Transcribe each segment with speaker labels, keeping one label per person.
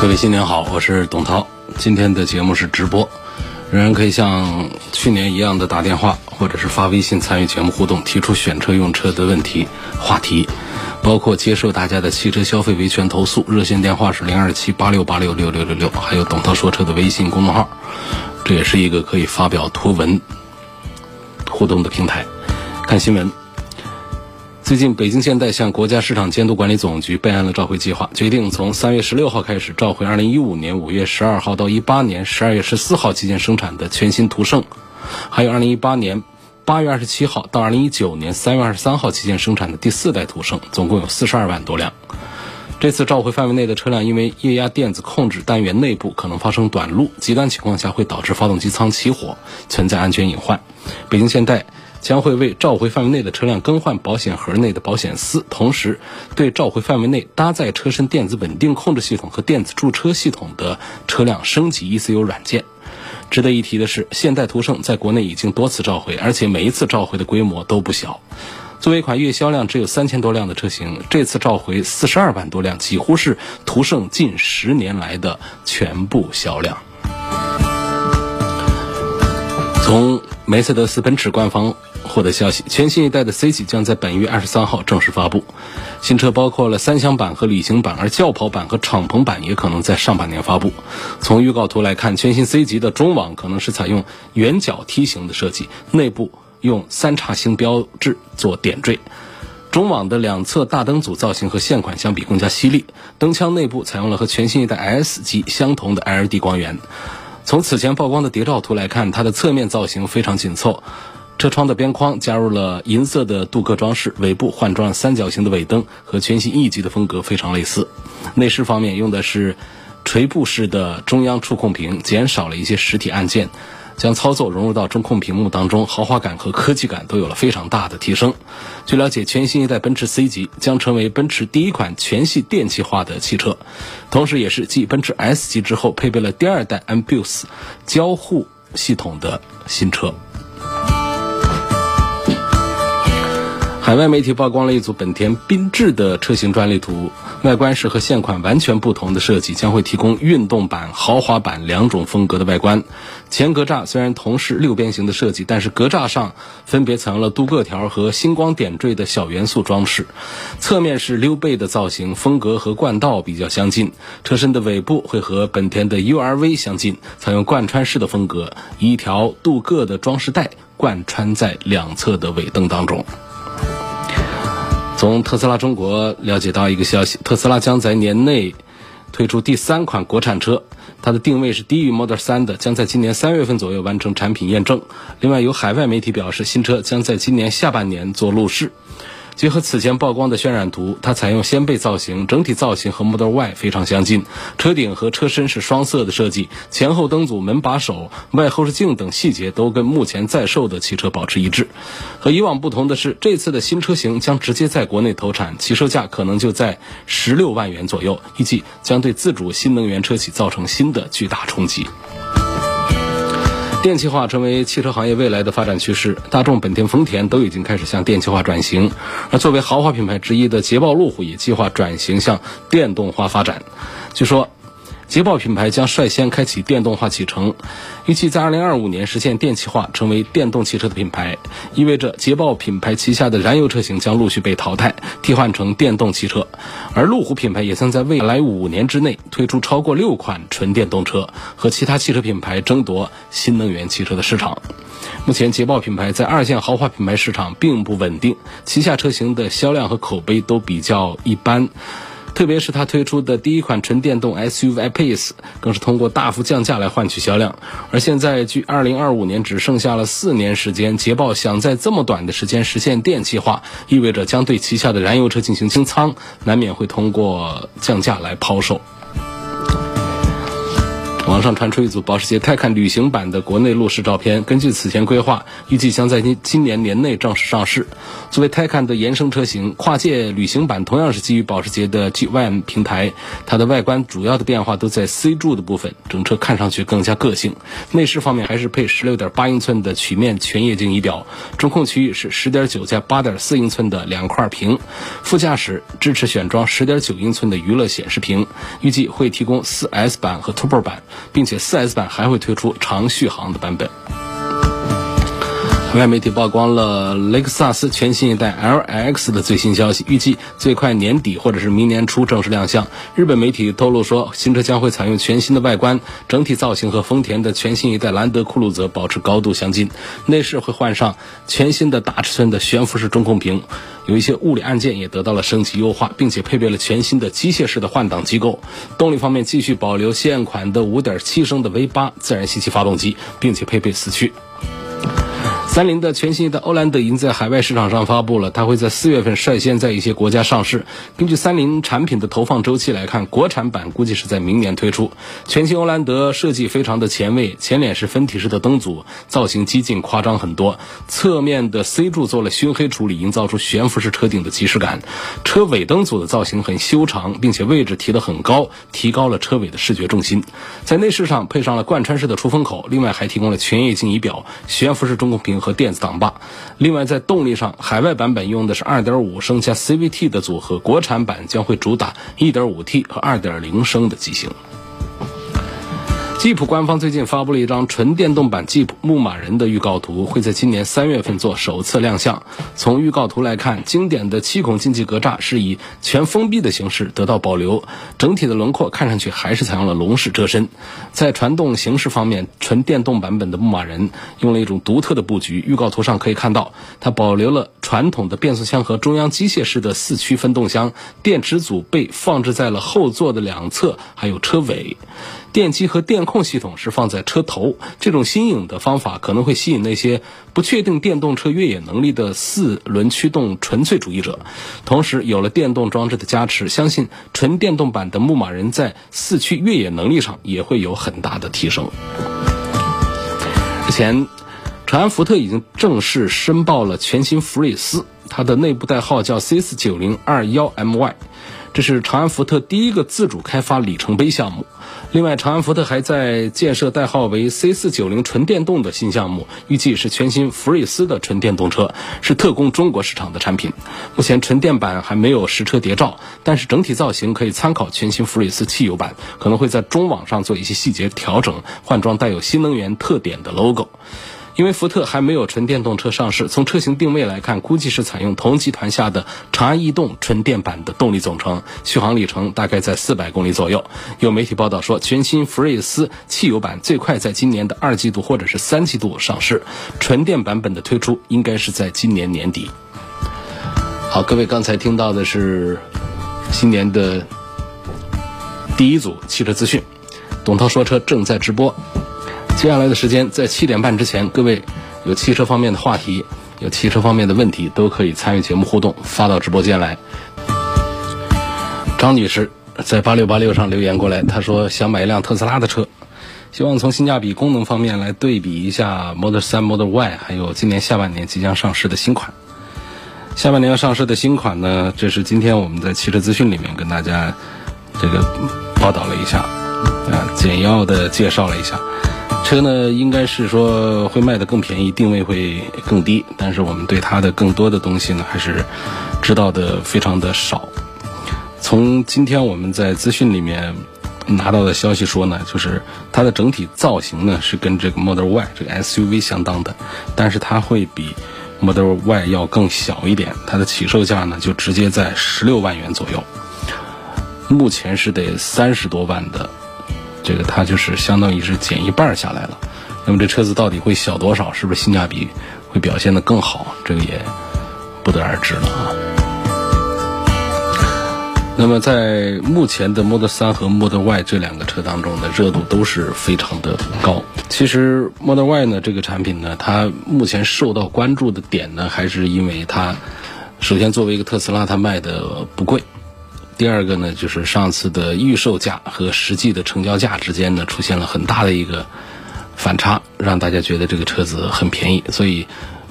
Speaker 1: 各位新年好，我是董涛。今天的节目是直播，仍然可以像去年一样的打电话或者是发微信参与节目互动，提出选车用车的问题话题，包括接受大家的汽车消费维权投诉，热线电话是零二七八六八六六六六六，还有董涛说车的微信公众号，这也是一个可以发表图文互动的平台。看新闻。最近，北京现代向国家市场监督管理总局备案了召回计划，决定从三月十六号开始召回二零一五年五月十二号到一八年十二月十四号期间生产的全新途胜，还有二零一八年八月二十七号到二零一九年三月二十三号期间生产的第四代途胜，总共有四十二万多辆。这次召回范围内的车辆，因为液压电子控制单元内部可能发生短路，极端情况下会导致发动机舱起火，存在安全隐患。北京现代。将会为召回范围内的车辆更换保险盒内的保险丝，同时对召回范围内搭载车身电子稳定控制系统和电子驻车系统的车辆升级 ECU 软件。值得一提的是，现代途胜在国内已经多次召回，而且每一次召回的规模都不小。作为一款月销量只有三千多辆的车型，这次召回四十二万多辆，几乎是途胜近十年来的全部销量。从梅赛德斯奔驰官方获得消息，全新一代的 C 级将在本月二十三号正式发布。新车包括了三厢版和旅行版，而轿跑版和敞篷版也可能在上半年发布。从预告图来看，全新 C 级的中网可能是采用圆角梯形的设计，内部用三叉星标志做点缀。中网的两侧大灯组造型和现款相比更加犀利，灯腔内部采用了和全新一代 S 级相同的 LED 光源。从此前曝光的谍照图来看，它的侧面造型非常紧凑，车窗的边框加入了银色的镀铬装饰，尾部换装三角形的尾灯，和全新 E 级的风格非常类似。内饰方面用的是垂布式的中央触控屏，减少了一些实体按键。将操作融入到中控屏幕当中，豪华感和科技感都有了非常大的提升。据了解，全新一代奔驰 C 级将成为奔驰第一款全系电气化的汽车，同时也是继奔驰 S 级之后配备了第二代 Ambus 交互系统的新车。海外媒体曝光了一组本田缤智的车型专利图，外观是和现款完全不同的设计，将会提供运动版、豪华版两种风格的外观。前格栅虽然同是六边形的设计，但是格栅上分别采用了镀铬条和星光点缀的小元素装饰。侧面是溜背的造型，风格和冠道比较相近。车身的尾部会和本田的 URV 相近，采用贯穿式的风格，一条镀铬的装饰带贯穿在两侧的尾灯当中。从特斯拉中国了解到一个消息，特斯拉将在年内推出第三款国产车，它的定位是低于 Model 3的，将在今年三月份左右完成产品验证。另外，有海外媒体表示，新车将在今年下半年做路试。结合此前曝光的渲染图，它采用掀背造型，整体造型和 Model Y 非常相近。车顶和车身是双色的设计，前后灯组、门把手、外后视镜等细节都跟目前在售的汽车保持一致。和以往不同的是，这次的新车型将直接在国内投产，起售价可能就在十六万元左右，预计将对自主新能源车企造成新的巨大冲击。电气化成为汽车行业未来的发展趋势，大众、本田、丰田都已经开始向电气化转型，而作为豪华品牌之一的捷豹、路虎也计划转型向电动化发展。据说。捷豹品牌将率先开启电动化启程，预计在2025年实现电气化，成为电动汽车的品牌，意味着捷豹品牌旗下的燃油车型将陆续被淘汰，替换成电动汽车。而路虎品牌也将在未来五年之内推出超过六款纯电动车，和其他汽车品牌争夺新能源汽车的市场。目前，捷豹品牌在二线豪华品牌市场并不稳定，旗下车型的销量和口碑都比较一般。特别是它推出的第一款纯电动 SUV Pace，更是通过大幅降价来换取销量。而现在，距2025年只剩下了四年时间，捷豹想在这么短的时间实现电气化，意味着将对旗下的燃油车进行清仓，难免会通过降价来抛售。网上传出一组保时捷泰坦旅行版的国内路试照片，根据此前规划，预计将在今今年年内正式上市。作为泰坦的延伸车型，跨界旅行版同样是基于保时捷的 GYM 平台，它的外观主要的变化都在 C 柱的部分，整车看上去更加个性。内饰方面还是配16.8英寸的曲面全液晶仪表，中控区域是10.9加8.4英寸的两块屏，副驾驶支持选装10.9英寸的娱乐显示屏，预计会提供 4S 版和 Turbo 版。并且 4S 版还会推出长续航的版本。外媒体曝光了雷克萨斯全新一代 LX 的最新消息，预计最快年底或者是明年初正式亮相。日本媒体透露说，新车将会采用全新的外观，整体造型和丰田的全新一代兰德酷路泽保持高度相近。内饰会换上全新的大尺寸的悬浮式中控屏，有一些物理按键也得到了升级优化，并且配备了全新的机械式的换挡机构。动力方面继续保留现款的5.7升的 V8 自然吸气发动机，并且配备四驱。三菱的全新的欧蓝德已经在海外市场上发布了，它会在四月份率先在一些国家上市。根据三菱产品的投放周期来看，国产版估计是在明年推出。全新欧蓝德设计非常的前卫，前脸是分体式的灯组，造型激进夸张很多。侧面的 C 柱做了熏黑处理，营造出悬浮式车顶的即视感。车尾灯组的造型很修长，并且位置提得很高，提高了车尾的视觉重心。在内饰上配上了贯穿式的出风口，另外还提供了全液晶仪表、悬浮式中控屏和。和电子挡把。另外，在动力上，海外版本用的是2.5升加 CVT 的组合，国产版将会主打 1.5T 和2.0升的机型。吉普官方最近发布了一张纯电动版吉普牧马人的预告图，会在今年三月份做首次亮相。从预告图来看，经典的七孔进气格栅是以全封闭的形式得到保留，整体的轮廓看上去还是采用了龙式车身。在传动形式方面，纯电动版本的牧马人用了一种独特的布局。预告图上可以看到，它保留了传统的变速箱和中央机械式的四驱分动箱，电池组被放置在了后座的两侧，还有车尾。电机和电控系统是放在车头，这种新颖的方法可能会吸引那些不确定电动车越野能力的四轮驱动纯粹主义者。同时，有了电动装置的加持，相信纯电动版的牧马人在四驱越野能力上也会有很大的提升。之前，长安福特已经正式申报了全新福睿斯，它的内部代号叫 C 四九零二幺 MY。这是长安福特第一个自主开发里程碑项目。另外，长安福特还在建设代号为 C490 纯电动的新项目，预计是全新福睿斯的纯电动车，是特供中国市场的产品。目前纯电版还没有实车谍照，但是整体造型可以参考全新福睿斯汽油版，可能会在中网上做一些细节调整，换装带有新能源特点的 logo。因为福特还没有纯电动车上市，从车型定位来看，估计是采用同集团下的长安逸动纯电版的动力总成，续航里程大概在四百公里左右。有媒体报道说，全新福睿斯汽油版最快在今年的二季度或者是三季度上市，纯电版本的推出应该是在今年年底。好，各位刚才听到的是新年的第一组汽车资讯，董涛说车正在直播。接下来的时间，在七点半之前，各位有汽车方面的话题、有汽车方面的问题，都可以参与节目互动，发到直播间来。张女士在八六八六上留言过来，她说想买一辆特斯拉的车，希望从性价比、功能方面来对比一下 Model 3、Model Y，还有今年下半年即将上市的新款。下半年要上市的新款呢，这是今天我们在汽车资讯里面跟大家这个报道了一下，啊，简要的介绍了一下。车呢，应该是说会卖的更便宜，定位会更低，但是我们对它的更多的东西呢，还是知道的非常的少。从今天我们在资讯里面拿到的消息说呢，就是它的整体造型呢是跟这个 Model Y 这个 SUV 相当的，但是它会比 Model Y 要更小一点，它的起售价呢就直接在十六万元左右，目前是得三十多万的。这个它就是相当于是减一半下来了，那么这车子到底会小多少？是不是性价比会表现的更好？这个也不得而知了啊。那么在目前的 Model 3和 Model Y 这两个车当中的热度都是非常的高。其实 Model Y 呢这个产品呢，它目前受到关注的点呢，还是因为它首先作为一个特斯拉，它卖的不贵。第二个呢，就是上次的预售价和实际的成交价之间呢，出现了很大的一个反差，让大家觉得这个车子很便宜，所以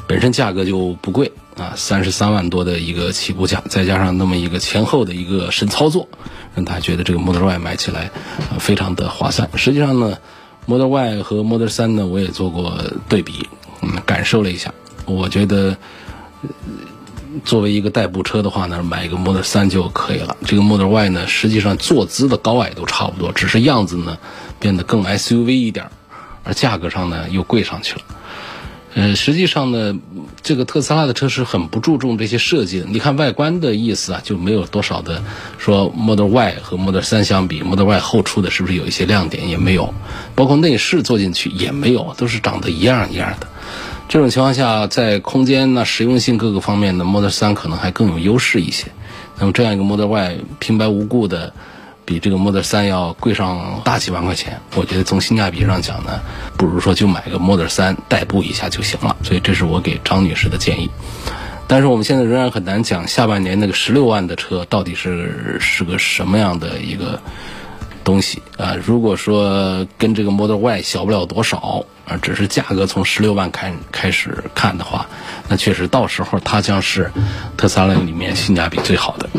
Speaker 1: 本身价格就不贵啊，三十三万多的一个起步价，再加上那么一个前后的一个神操作，让大家觉得这个 Model Y 买起来非常的划算。实际上呢，Model Y 和 Model 3呢，我也做过对比，嗯，感受了一下，我觉得。作为一个代步车的话呢，买一个 Model 3就可以了。这个 Model Y 呢，实际上坐姿的高矮都差不多，只是样子呢变得更 SUV 一点，而价格上呢又贵上去了。呃，实际上呢，这个特斯拉的车是很不注重这些设计的。你看外观的意思啊，就没有多少的说 Model Y 和 Model 3相比，Model Y 后出的是不是有一些亮点？也没有，包括内饰做进去也没有，都是长得一样一样的。这种情况下，在空间呢、实用性各个方面呢，Model 3可能还更有优势一些。那么这样一个 Model Y 平白无故的比这个 Model 3要贵上大几万块钱，我觉得从性价比上讲呢，不如说就买个 Model 3代步一下就行了。所以这是我给张女士的建议。但是我们现在仍然很难讲下半年那个十六万的车到底是是个什么样的一个东西啊？如果说跟这个 Model Y 小不了多少。啊，只是价格从十六万开开始看的话，那确实到时候它将是特斯拉里面性价比最好的，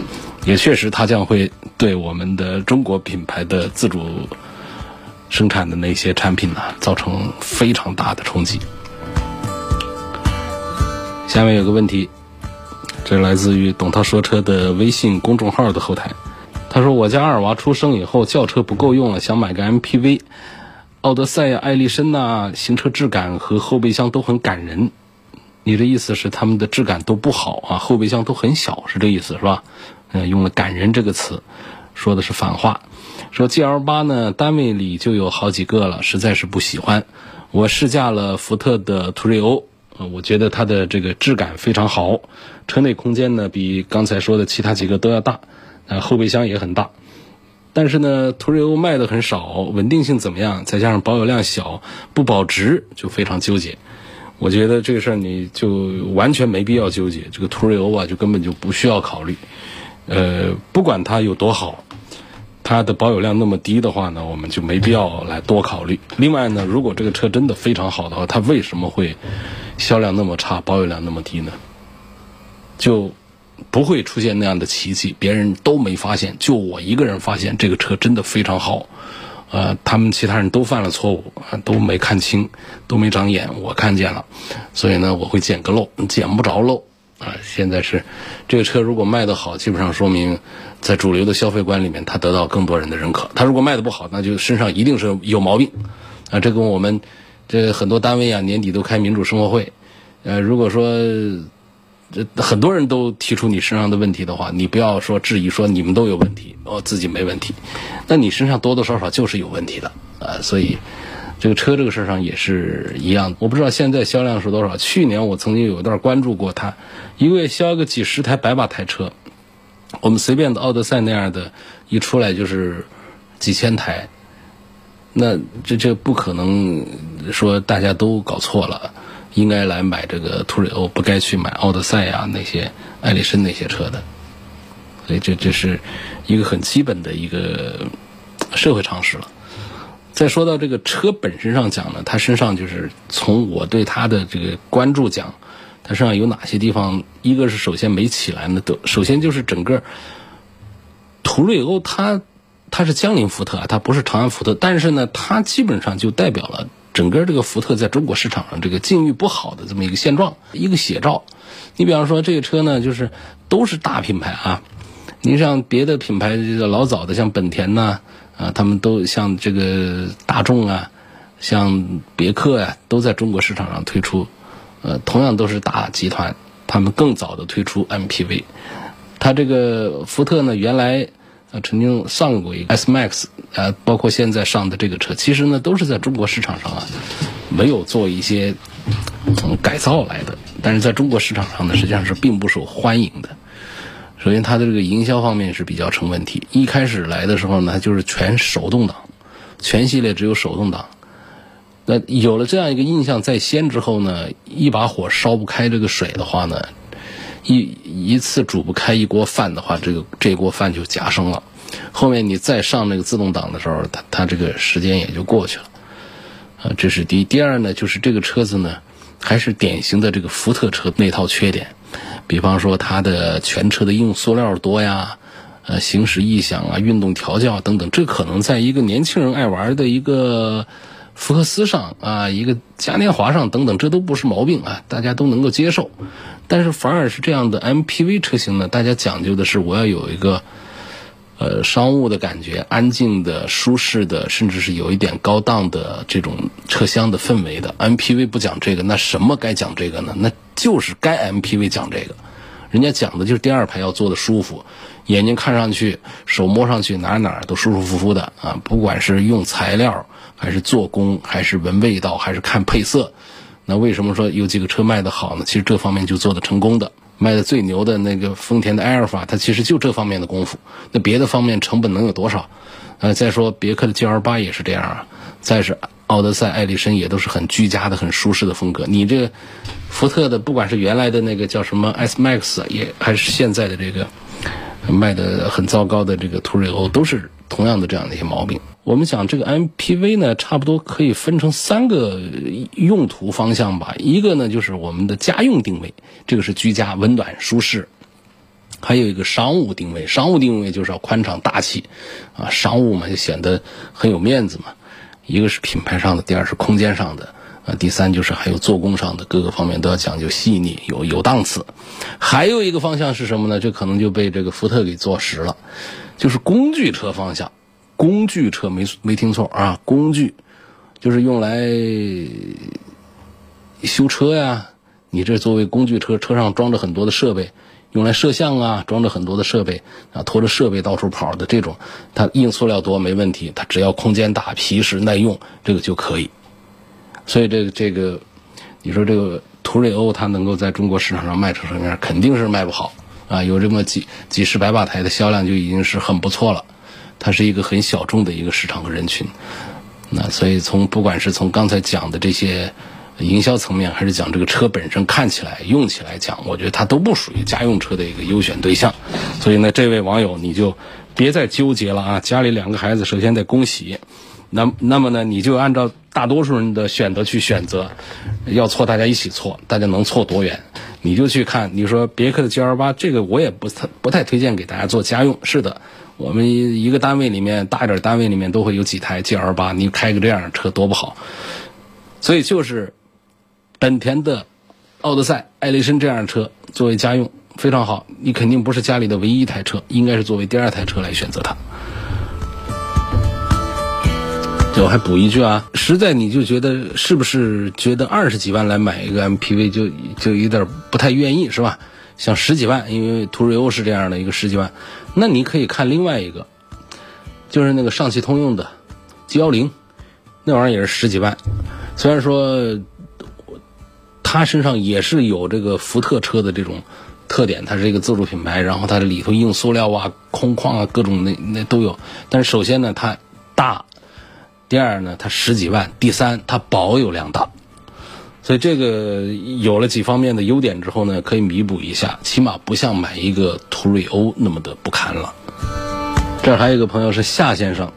Speaker 1: 也确实它将会对我们的中国品牌的自主生产的那些产品呢造成非常大的冲击。下面有个问题，这来自于董涛说车的微信公众号的后台，他说我家二娃出生以后轿车不够用了，想买个 MPV。奥德赛呀、艾力绅呐，行车质感和后备箱都很感人。你的意思是他们的质感都不好啊？后备箱都很小，是这意思是吧？嗯，用了“感人”这个词，说的是反话。说 GL 八呢，单位里就有好几个了，实在是不喜欢。我试驾了福特的途锐欧，我觉得它的这个质感非常好，车内空间呢比刚才说的其他几个都要大，呃，后备箱也很大。但是呢，途锐欧卖的很少，稳定性怎么样？再加上保有量小，不保值，就非常纠结。我觉得这个事儿你就完全没必要纠结。这个途锐欧啊，就根本就不需要考虑。呃，不管它有多好，它的保有量那么低的话呢，我们就没必要来多考虑。另外呢，如果这个车真的非常好的话，它为什么会销量那么差，保有量那么低呢？就。不会出现那样的奇迹，别人都没发现，就我一个人发现这个车真的非常好。呃，他们其他人都犯了错误，都没看清，都没长眼，我看见了，所以呢，我会捡个漏，捡不着漏啊。现在是这个车如果卖得好，基本上说明在主流的消费观里面，它得到更多人的认可。它如果卖得不好，那就身上一定是有毛病啊。这跟我们这很多单位啊，年底都开民主生活会，呃，如果说。这很多人都提出你身上的问题的话，你不要说质疑说你们都有问题，我自己没问题，那你身上多多少少就是有问题的啊。所以这个车这个事儿上也是一样。我不知道现在销量是多少。去年我曾经有一段关注过它，一个月销个几十台百把台车，我们随便的奥德赛那样的，一出来就是几千台，那这这不可能说大家都搞错了。应该来买这个途锐欧，不该去买奥德赛呀那些艾力绅那些车的，所以这这是一个很基本的一个社会常识了。再说到这个车本身上讲呢，它身上就是从我对它的这个关注讲，它身上有哪些地方？一个是首先没起来呢，都首先就是整个途锐欧它它是江铃福特啊，它不是长安福特，但是呢，它基本上就代表了。整个这个福特在中国市场上这个境遇不好的这么一个现状，一个写照。你比方说这个车呢，就是都是大品牌啊。你像别的品牌，这个老早的像本田呐，啊，他们都像这个大众啊，像别克呀，都在中国市场上推出，呃，同样都是大集团，他们更早的推出 MPV。它这个福特呢，原来。啊，曾经上过一个 S Max，呃，包括现在上的这个车，其实呢都是在中国市场上啊，没有做一些改造来的。但是在中国市场上呢，实际上是并不受欢迎的。首先，它的这个营销方面是比较成问题。一开始来的时候呢，就是全手动挡，全系列只有手动挡。那有了这样一个印象在先之后呢，一把火烧不开这个水的话呢。一一次煮不开一锅饭的话，这个这锅饭就夹生了。后面你再上那个自动挡的时候，它它这个时间也就过去了。啊，这是第一。第二呢，就是这个车子呢，还是典型的这个福特车那套缺点，比方说它的全车的硬塑料多呀，呃，行驶异响啊，运动调教等等，这可能在一个年轻人爱玩的一个福克斯上啊，一个嘉年华上等等，这都不是毛病啊，大家都能够接受。但是反而是这样的 MPV 车型呢，大家讲究的是我要有一个。呃，商务的感觉，安静的、舒适的，甚至是有一点高档的这种车厢的氛围的 MPV 不讲这个，那什么该讲这个呢？那就是该 MPV 讲这个，人家讲的就是第二排要坐的舒服，眼睛看上去、手摸上去哪哪都舒舒服服的啊！不管是用材料，还是做工，还是闻味道，还是看配色，那为什么说有几个车卖的好呢？其实这方面就做的成功的。卖的最牛的那个丰田的埃尔法，它其实就这方面的功夫。那别的方面成本能有多少？呃，再说别克的 GL 八也是这样啊。再是奥德赛、艾力绅也都是很居家的、很舒适的风格。你这福特的，不管是原来的那个叫什么 S Max，也还是现在的这个卖的很糟糕的这个途锐欧，都是同样的这样的一些毛病。我们讲这个 MPV 呢，差不多可以分成三个用途方向吧。一个呢就是我们的家用定位，这个是居家、温暖、舒适；还有一个商务定位，商务定位就是要宽敞大气，啊，商务嘛就显得很有面子嘛。一个是品牌上的，第二是空间上的，啊，第三就是还有做工上的，各个方面都要讲究细腻，有有档次。还有一个方向是什么呢？这可能就被这个福特给坐实了，就是工具车方向。工具车没没听错啊，工具就是用来修车呀。你这作为工具车，车上装着很多的设备，用来摄像啊，装着很多的设备啊，拖着设备到处跑的这种，它硬塑料多没问题，它只要空间大、皮实耐用，这个就可以。所以这个这个，你说这个途锐欧它能够在中国市场上卖成什么样，肯定是卖不好啊。有这么几几十百把台的销量就已经是很不错了。它是一个很小众的一个市场和人群，那所以从不管是从刚才讲的这些营销层面，还是讲这个车本身看起来、用起来讲，我觉得它都不属于家用车的一个优选对象。所以呢，这位网友你就别再纠结了啊！家里两个孩子，首先得恭喜，那那么呢，你就按照大多数人的选择去选择，要错大家一起错，大家能错多远？你就去看，你说别克的 G L 八，这个我也不太不太推荐给大家做家用。是的。我们一个单位里面大一点单位里面都会有几台 G L 八，你开个这样的车多不好。所以就是本田的奥德赛、艾力绅这样的车作为家用非常好，你肯定不是家里的唯一一台车，应该是作为第二台车来选择它。我还补一句啊，实在你就觉得是不是觉得二十几万来买一个 M P V 就就有点不太愿意是吧？像十几万，因为途锐欧是这样的一个十几万。那你可以看另外一个，就是那个上汽通用的 G 幺零，那玩意儿也是十几万。虽然说它身上也是有这个福特车的这种特点，它是一个自主品牌，然后它的里头硬塑料啊、空旷啊各种那那都有。但是首先呢，它大；第二呢，它十几万；第三，它保有量大。所以这个有了几方面的优点之后呢，可以弥补一下，起码不像买一个途锐欧那么的不堪了。这儿还有一个朋友是夏先生，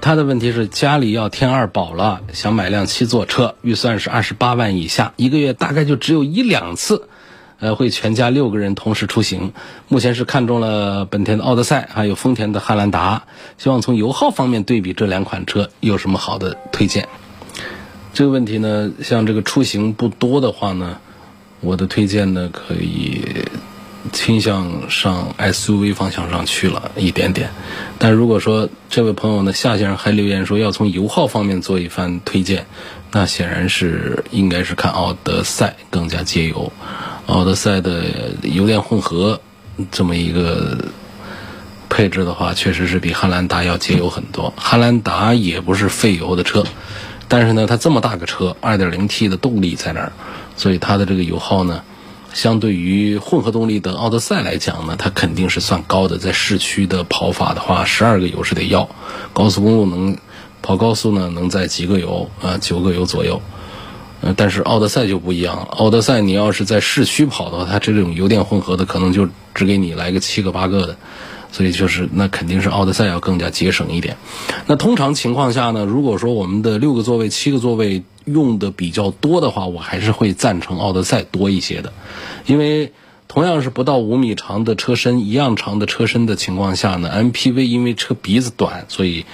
Speaker 1: 他的问题是家里要添二宝了，想买辆七座车，预算是二十八万以下，一个月大概就只有一两次，呃，会全家六个人同时出行。目前是看中了本田的奥德赛，还有丰田的汉兰达，希望从油耗方面对比这两款车有什么好的推荐。这个问题呢，像这个出行不多的话呢，我的推荐呢可以倾向上 SUV 方向上去了一点点。但如果说这位朋友呢，夏先生还留言说要从油耗方面做一番推荐，那显然是应该是看奥德赛更加节油。奥德赛的油电混合这么一个配置的话，确实是比汉兰达要节油很多。汉兰达也不是费油的车。但是呢，它这么大个车，2.0T 的动力在那儿，所以它的这个油耗呢，相对于混合动力的奥德赛来讲呢，它肯定是算高的。在市区的跑法的话，十二个油是得要；高速公路能跑高速呢，能在几个油啊，九个油左右。呃，但是奥德赛就不一样了。奥德赛你要是在市区跑的话，它这种油电混合的可能就只给你来个七个八个的，所以就是那肯定是奥德赛要更加节省一点。那通常情况下呢，如果说我们的六个座位、七个座位用的比较多的话，我还是会赞成奥德赛多一些的，因为同样是不到五米长的车身，一样长的车身的情况下呢，MPV 因为车鼻子短，所以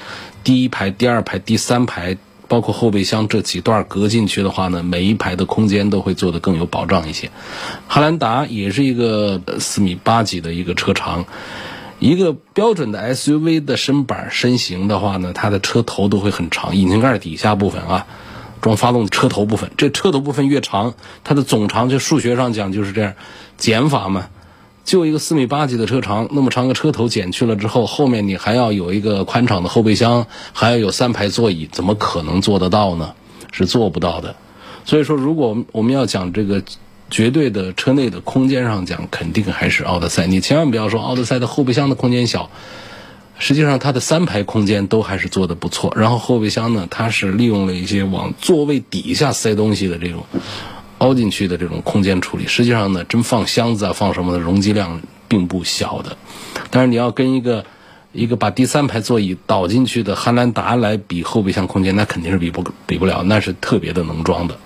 Speaker 1: 第一排、第二排、第三排。包括后备箱这几段隔进去的话呢，每一排的空间都会做得更有保障一些。汉兰达也是一个四米八几的一个车长，一个标准的 SUV 的身板身形的话呢，它的车头都会很长，引擎盖底下部分啊，装发动车头部分，这车头部分越长，它的总长就数学上讲就是这样，减法嘛。就一个四米八几的车长，那么长个车头减去了之后，后面你还要有一个宽敞的后备箱，还要有三排座椅，怎么可能做得到呢？是做不到的。所以说，如果我们要讲这个绝对的车内的空间上讲，肯定还是奥德赛。你千万不要说奥德赛的后备箱的空间小，实际上它的三排空间都还是做的不错。然后后备箱呢，它是利用了一些往座位底下塞东西的这种。凹进去的这种空间处理，实际上呢，真放箱子啊，放什么的容积量并不小的。但是你要跟一个一个把第三排座椅倒进去的汉兰达来比后备箱空间，那肯定是比不比不了，那是特别的能装的。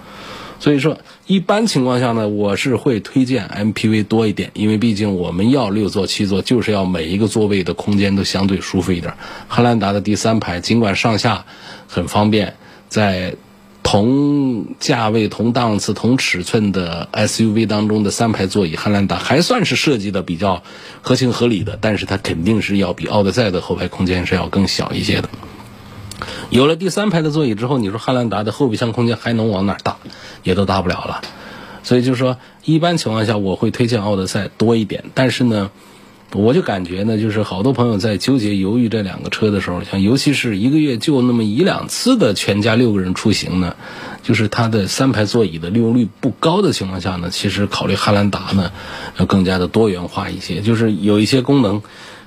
Speaker 1: 所以说，一般情况下呢，我是会推荐 MPV 多一点，因为毕竟我们要六座七座，就是要每一个座位的空间都相对舒服一点。汉兰达的第三排尽管上下很方便，在同价位、同档次、同尺寸的 SUV 当中的三排座椅，汉兰达还算是设计的比较合情合理的，但是它肯定是要比奥德赛的后排空间是要更小一些的。有了第三排的座椅之后，你说汉兰达的后备箱空间还能往哪儿大？也都大不了了。所以就是说，一般情况下我会推荐奥德赛多一点，但是呢。我就感觉呢，就是好多朋友在纠结犹豫这两个车的时候，像尤其是一个月就那么一两次的全家六个人出行呢，就是它的三排座椅的利用率不高的情况下呢，其实考虑汉兰达呢要更加的多元化一些。就是有一些功能，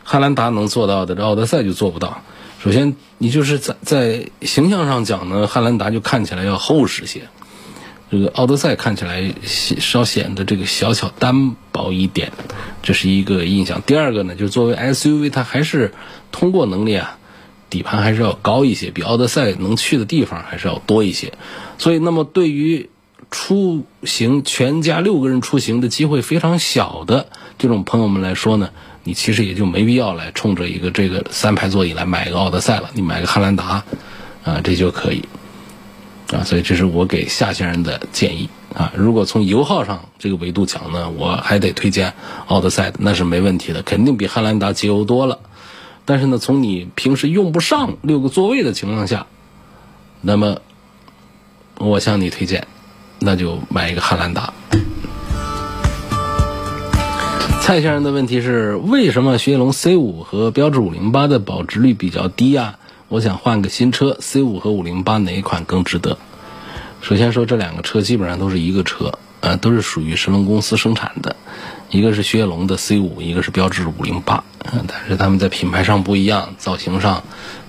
Speaker 1: 汉兰达能做到的，这奥德赛就做不到。首先，你就是在在形象上讲呢，汉兰达就看起来要厚实些。这个奥德赛看起来稍显得这个小巧单薄一点，这是一个印象。第二个呢，就是作为 SUV，它还是通过能力啊，底盘还是要高一些，比奥德赛能去的地方还是要多一些。所以，那么对于出行全家六个人出行的机会非常小的这种朋友们来说呢，你其实也就没必要来冲着一个这个三排座椅来买一个奥德赛了，你买个汉兰达啊，这就可以。啊，所以这是我给夏先生的建议啊。如果从油耗上这个维度讲呢，我还得推荐奥德赛，那是没问题的，肯定比汉兰达节油多了。但是呢，从你平时用不上六个座位的情况下，那么我向你推荐，那就买一个汉兰达。蔡先生的问题是：为什么雪铁龙 C 五和标致五零八的保值率比较低呀？我想换个新车，C 五和五零八哪一款更值得？首先说这两个车基本上都是一个车，呃，都是属于神龙公司生产的，一个是雪铁龙的 C 五，一个是标致五零八，但是他们在品牌上不一样，造型上、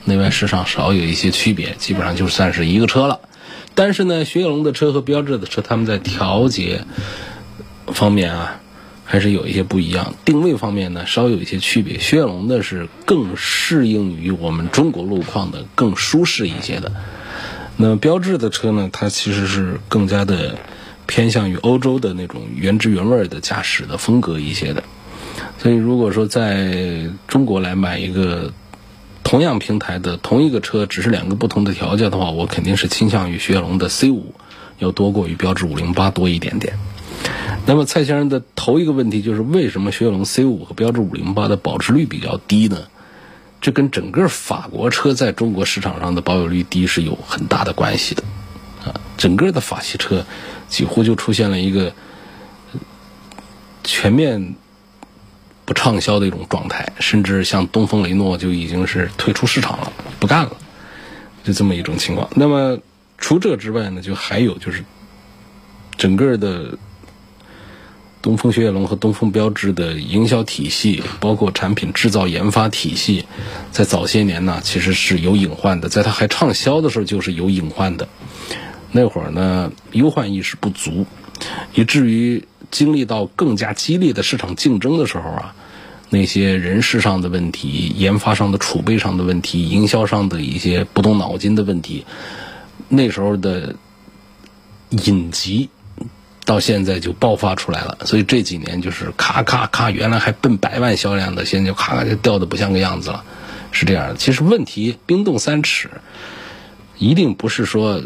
Speaker 1: 内外饰上少有一些区别，基本上就算是一个车了。但是呢，雪铁龙的车和标致的车，他们在调节方面啊。还是有一些不一样，定位方面呢稍有一些区别。雪铁龙的是更适应于我们中国路况的，更舒适一些的。那么标致的车呢，它其实是更加的偏向于欧洲的那种原汁原味的驾驶的风格一些的。所以如果说在中国来买一个同样平台的同一个车，只是两个不同的条件的话，我肯定是倾向于雪铁龙的 C 五要多过于标致五零八多一点点。那么蔡先生的头一个问题就是为什么雪铁龙 C 五和标致五零八的保值率比较低呢？这跟整个法国车在中国市场上的保有率低是有很大的关系的。啊，整个的法系车几乎就出现了一个全面不畅销的一种状态，甚至像东风雷诺就已经是退出市场了，不干了，就这么一种情况。那么除这之外呢，就还有就是整个的。东风雪铁龙和东风标致的营销体系，包括产品制造研发体系，在早些年呢，其实是有隐患的。在它还畅销的时候，就是有隐患的。那会儿呢忧患意识不足，以至于经历到更加激烈的市场竞争的时候啊，那些人事上的问题、研发上的储备上的问题、营销上的一些不动脑筋的问题，那时候的隐疾。到现在就爆发出来了，所以这几年就是咔咔咔，原来还奔百万销量的，现在就咔咔就掉的不像个样子了，是这样的。其实问题冰冻三尺，一定不是说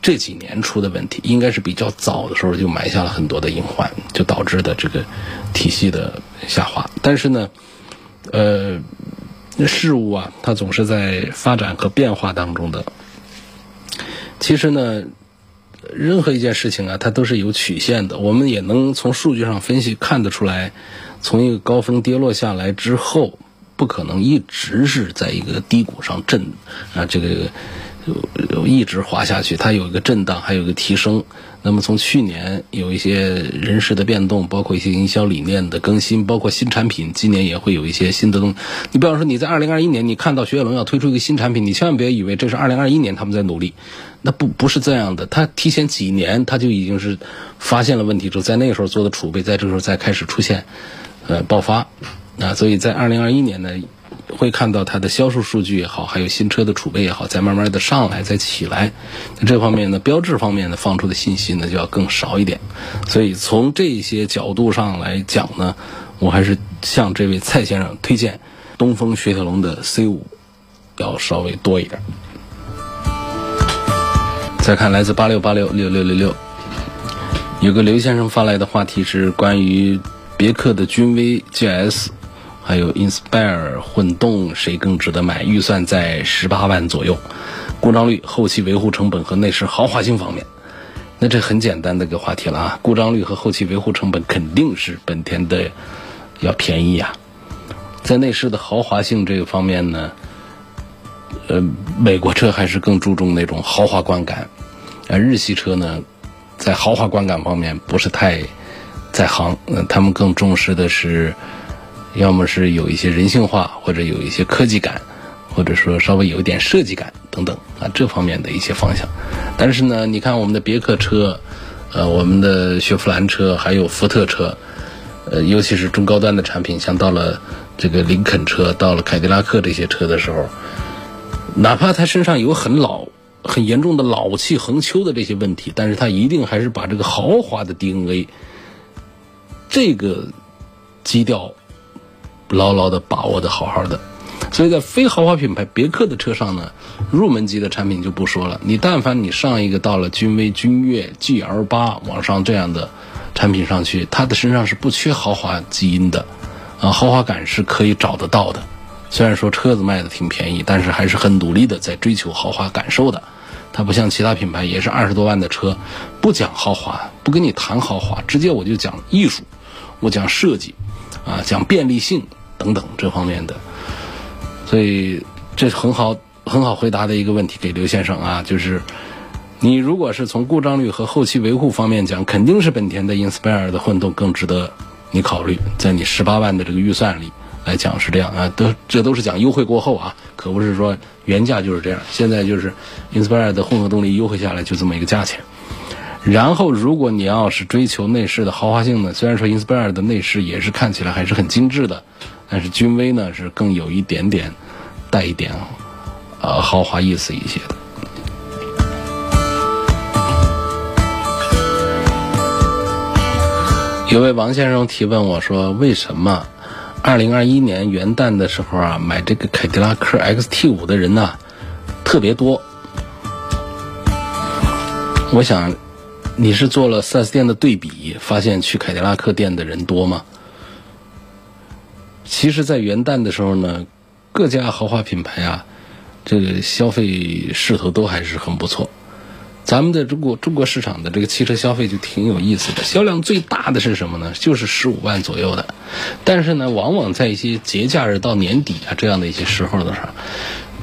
Speaker 1: 这几年出的问题，应该是比较早的时候就埋下了很多的隐患，就导致的这个体系的下滑。但是呢，呃，事物啊，它总是在发展和变化当中的。其实呢。任何一件事情啊，它都是有曲线的。我们也能从数据上分析看得出来，从一个高峰跌落下来之后，不可能一直是在一个低谷上震啊，这个一直滑下去。它有一个震荡，还有一个提升。那么从去年有一些人事的变动，包括一些营销理念的更新，包括新产品，今年也会有一些新的东。你比方说你在二零二一年，你看到雪铁龙要推出一个新产品，你千万别以为这是二零二一年他们在努力。那不不是这样的，他提前几年他就已经是发现了问题之后，在那个时候做的储备，在这个时候再开始出现，呃，爆发，啊，所以在二零二一年呢，会看到它的销售数据也好，还有新车的储备也好，在慢慢的上来，再起来，这方面呢，标志方面呢，放出的信息呢就要更少一点，所以从这些角度上来讲呢，我还是向这位蔡先生推荐东风雪铁龙的 C 五，要稍微多一点。再看来自八六八六六六六六，有个刘先生发来的话题是关于别克的君威 GS，还有 Inspire 混动谁更值得买？预算在十八万左右，故障率、后期维护成本和内饰豪华性方面，那这很简单的一个话题了啊！故障率和后期维护成本肯定是本田的要便宜呀，在内饰的豪华性这个方面呢？呃，美国车还是更注重那种豪华观感，而日系车呢，在豪华观感方面不是太在行，嗯，他们更重视的是，要么是有一些人性化，或者有一些科技感，或者说稍微有一点设计感等等啊，这方面的一些方向。但是呢，你看我们的别克车，呃，我们的雪佛兰车，还有福特车，呃，尤其是中高端的产品，像到了这个林肯车，到了凯迪拉克这些车的时候。哪怕他身上有很老、很严重的老气横秋的这些问题，但是他一定还是把这个豪华的 DNA 这个基调牢牢的把握的好好的。所以在非豪华品牌别克的车上呢，入门级的产品就不说了。你但凡你上一个到了君威、君越、GL 八往上这样的产品上去，它的身上是不缺豪华基因的，啊，豪华感是可以找得到的。虽然说车子卖的挺便宜，但是还是很努力的在追求豪华感受的。它不像其他品牌，也是二十多万的车，不讲豪华，不跟你谈豪华，直接我就讲艺术，我讲设计，啊，讲便利性等等这方面的。所以这很好很好回答的一个问题给刘先生啊，就是你如果是从故障率和后期维护方面讲，肯定是本田的 Inspire 的混动更值得你考虑，在你十八万的这个预算里。来讲是这样啊，都这都是讲优惠过后啊，可不是说原价就是这样。现在就是 Inspire 的混合动力优惠下来就这么一个价钱。然后如果你要是追求内饰的豪华性呢，虽然说 Inspire 的内饰也是看起来还是很精致的，但是君威呢是更有一点点带一点呃豪华意思一些的。有位王先生提问我说，为什么？二零二一年元旦的时候啊，买这个凯迪拉克 XT 五的人呢特别多。我想，你是做了 4S 店的对比，发现去凯迪拉克店的人多吗？其实，在元旦的时候呢，各家豪华品牌啊，这个消费势头都还是很不错。咱们的中国中国市场的这个汽车消费就挺有意思的，销量最大的是什么呢？就是十五万左右的，但是呢，往往在一些节假日到年底啊这样的一些时候的时候，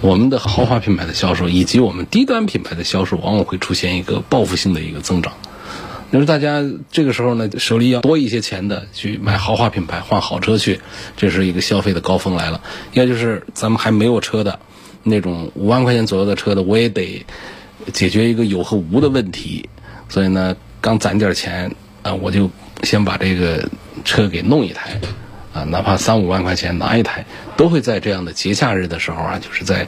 Speaker 1: 我们的豪华品牌的销售以及我们低端品牌的销售，往往会出现一个报复性的一个增长。就是大家这个时候呢，手里要多一些钱的去买豪华品牌换好车去，这是一个消费的高峰来了。要就是咱们还没有车的那种五万块钱左右的车的，我也得。解决一个有和无的问题，所以呢，刚攒点钱啊，我就先把这个车给弄一台，啊，哪怕三五万块钱拿一台，都会在这样的节假日的时候啊，就是在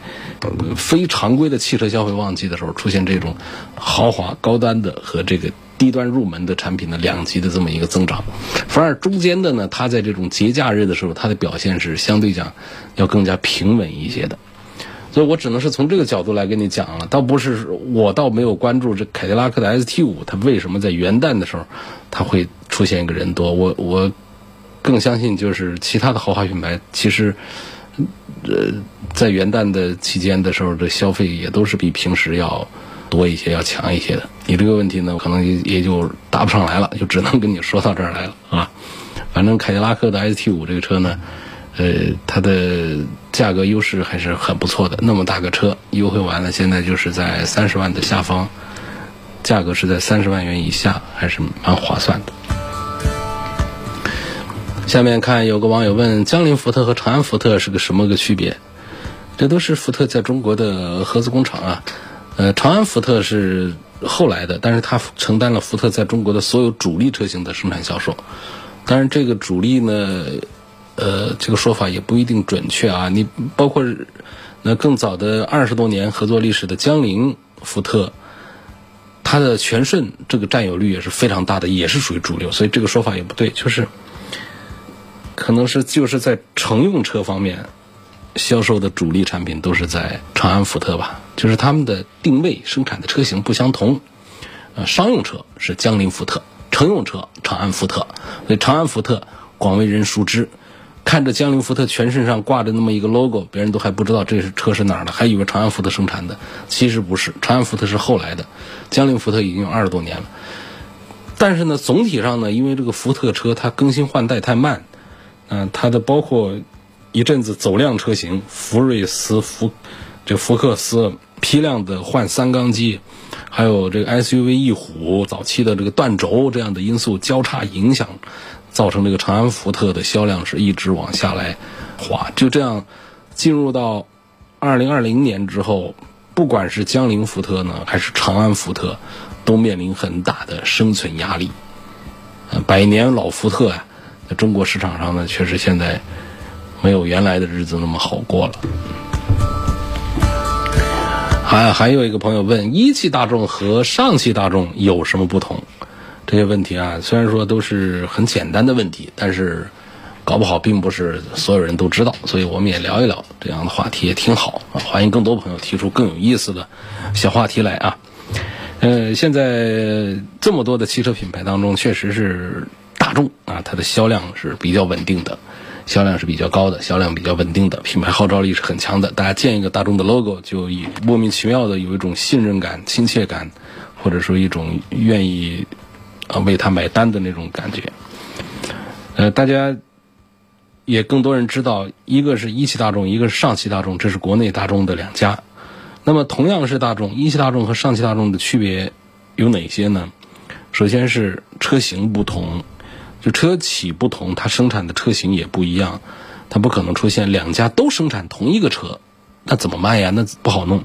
Speaker 1: 非常规的汽车消费旺季的时候，出现这种豪华高端的和这个低端入门的产品的两极的这么一个增长。反而中间的呢，它在这种节假日的时候，它的表现是相对讲要更加平稳一些的。所以我只能是从这个角度来跟你讲了，倒不是我倒没有关注这凯迪拉克的 ST 五，它为什么在元旦的时候它会出现一个人多？我我更相信就是其他的豪华品牌，其实呃在元旦的期间的时候的消费也都是比平时要多一些、要强一些的。你这个问题呢，可能也也就答不上来了，就只能跟你说到这儿来了啊。反正凯迪拉克的 ST 五这个车呢。呃，它的价格优势还是很不错的。那么大个车优惠完了，现在就是在三十万的下方，价格是在三十万元以下，还是蛮划算的。下面看有个网友问：江铃福特和长安福特是个什么个区别？这都是福特在中国的合资工厂啊。呃，长安福特是后来的，但是它承担了福特在中国的所有主力车型的生产销售。当然，这个主力呢。呃，这个说法也不一定准确啊。你包括那更早的二十多年合作历史的江铃福特，它的全顺这个占有率也是非常大的，也是属于主流，所以这个说法也不对。就是可能是就是在乘用车方面销售的主力产品都是在长安福特吧，就是他们的定位生产的车型不相同。呃，商用车是江铃福特，乘用车长安福特，所以长安福特广为人熟知。看着江铃福特全身上挂着那么一个 logo，别人都还不知道这是车是哪儿的，还以为长安福特生产的，其实不是，长安福特是后来的，江铃福特已经有二十多年了。但是呢，总体上呢，因为这个福特车它更新换代太慢，嗯，它的包括一阵子走量车型，福睿斯、福这福克斯批量的换三缸机，还有这个 SUV 翼虎早期的这个断轴这样的因素交叉影响。造成这个长安福特的销量是一直往下来滑，就这样进入到二零二零年之后，不管是江铃福特呢，还是长安福特，都面临很大的生存压力。百年老福特啊，在中国市场上呢，确实现在没有原来的日子那么好过了。还还有一个朋友问：一汽大众和上汽大众有什么不同？这些问题啊，虽然说都是很简单的问题，但是搞不好并不是所有人都知道，所以我们也聊一聊这样的话题也挺好啊。欢迎更多朋友提出更有意思的小话题来啊。呃，现在这么多的汽车品牌当中，确实是众啊，它的销量是比较稳定的，销量是比较高的，销量比较稳定的，品牌号召力是很强的。大家见一个大众的 logo，就以莫名其妙的有一种信任感、亲切感，或者说一种愿意。啊，为他买单的那种感觉，呃，大家也更多人知道，一个是一汽大众，一个是上汽大众，这是国内大众的两家。那么同样是大众，一汽大众和上汽大众的区别有哪些呢？首先是车型不同，就车企不同，它生产的车型也不一样，它不可能出现两家都生产同一个车，那怎么卖呀？那不好弄。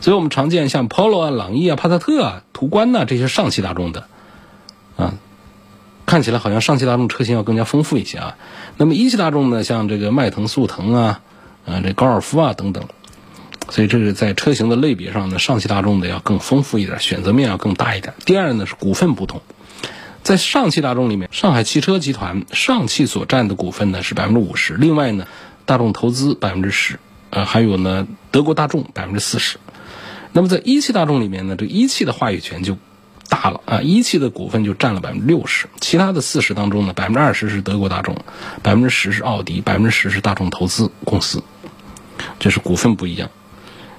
Speaker 1: 所以我们常见像 Polo 啊、朗逸啊、帕萨特啊、途观呐这些上汽大众的。啊，看起来好像上汽大众车型要更加丰富一些啊。那么一汽大众呢，像这个迈腾、速腾啊，啊这高尔夫啊等等，所以这是在车型的类别上呢，上汽大众的要更丰富一点，选择面要更大一点。第二呢是股份不同，在上汽大众里面，上海汽车集团上汽所占的股份呢是百分之五十，另外呢大众投资百分之十，呃还有呢德国大众百分之四十。那么在一汽大众里面呢，这一汽的话语权就。大了啊！一汽的股份就占了百分之六十，其他的四十当中呢，百分之二十是德国大众，百分之十是奥迪，百分之十是大众投资公司，这是股份不一样。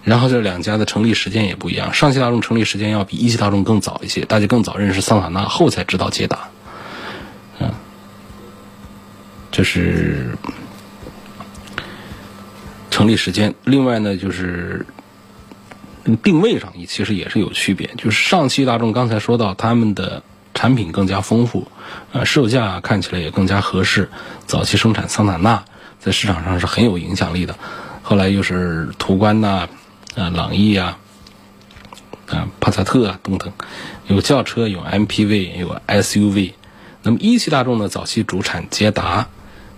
Speaker 1: 然后这两家的成立时间也不一样，上汽大众成立时间要比一汽大众更早一些，大家更早认识桑塔纳，后才知道捷达，嗯，这是成立时间。另外呢，就是。定位上其实也是有区别，就是上汽大众刚才说到他们的产品更加丰富，呃，售价看起来也更加合适。早期生产桑塔纳在市场上是很有影响力的，后来又是途观呐，啊，朗逸啊，啊，帕萨特啊等等，有轿车，有 MPV，有 SUV。那么一汽大众呢，早期主产捷达，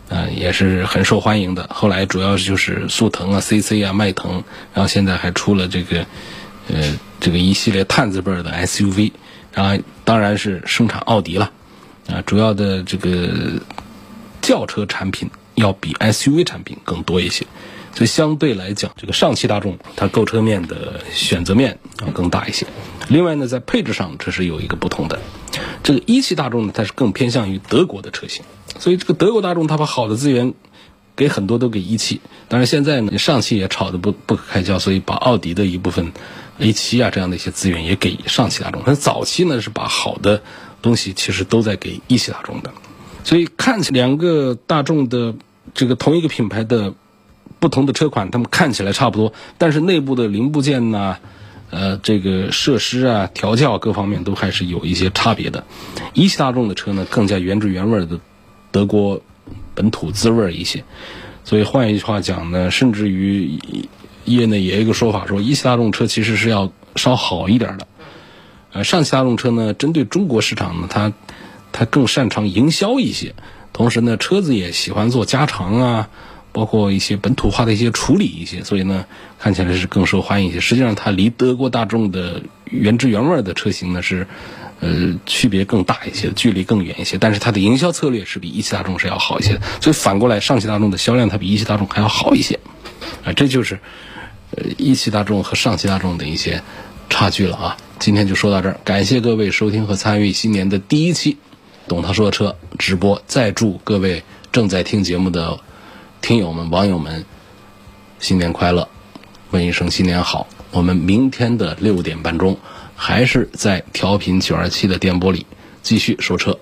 Speaker 1: 呃，也是很受欢迎的。后来主要就是速腾啊、CC 啊、迈腾，然后现在还出了这个，呃，这个一系列探字辈的 SUV，然后当然是生产奥迪了，啊，主要的这个轿车产品要比 SUV 产品更多一些。所以相对来讲，这个上汽大众它购车面的选择面要更大一些。另外呢，在配置上这是有一个不同的。这个一汽大众呢，它是更偏向于德国的车型，所以这个德国大众它把好的资源给很多都给一汽。当然现在呢，上汽也炒得不不可开交，所以把奥迪的一部分 A 七啊这样的一些资源也给上汽大众。但早期呢是把好的东西其实都在给一汽大众的，所以看起两个大众的这个同一个品牌的。不同的车款，它们看起来差不多，但是内部的零部件呐，呃，这个设施啊、调教各方面都还是有一些差别的。一汽大众的车呢，更加原汁原味的德国本土滋味一些。所以换一句话讲呢，甚至于业内也有一个说法，说一汽大众车其实是要稍好一点的。呃，上汽大众车呢，针对中国市场呢，它它更擅长营销一些，同时呢，车子也喜欢做加长啊。包括一些本土化的一些处理一些，所以呢，看起来是更受欢迎一些。实际上，它离德国大众的原汁原味的车型呢是，呃，区别更大一些，距离更远一些。但是它的营销策略是比一汽大众是要好一些的。所以反过来，上汽大众的销量它比一汽大众还要好一些。啊，这就是呃一汽大众和上汽大众的一些差距了啊。今天就说到这儿，感谢各位收听和参与新年的第一期董涛说车直播。再祝各位正在听节目的。听友们、网友们，新年快乐！问一声新年好。我们明天的六点半钟，还是在调频九二七的电波里继续说车。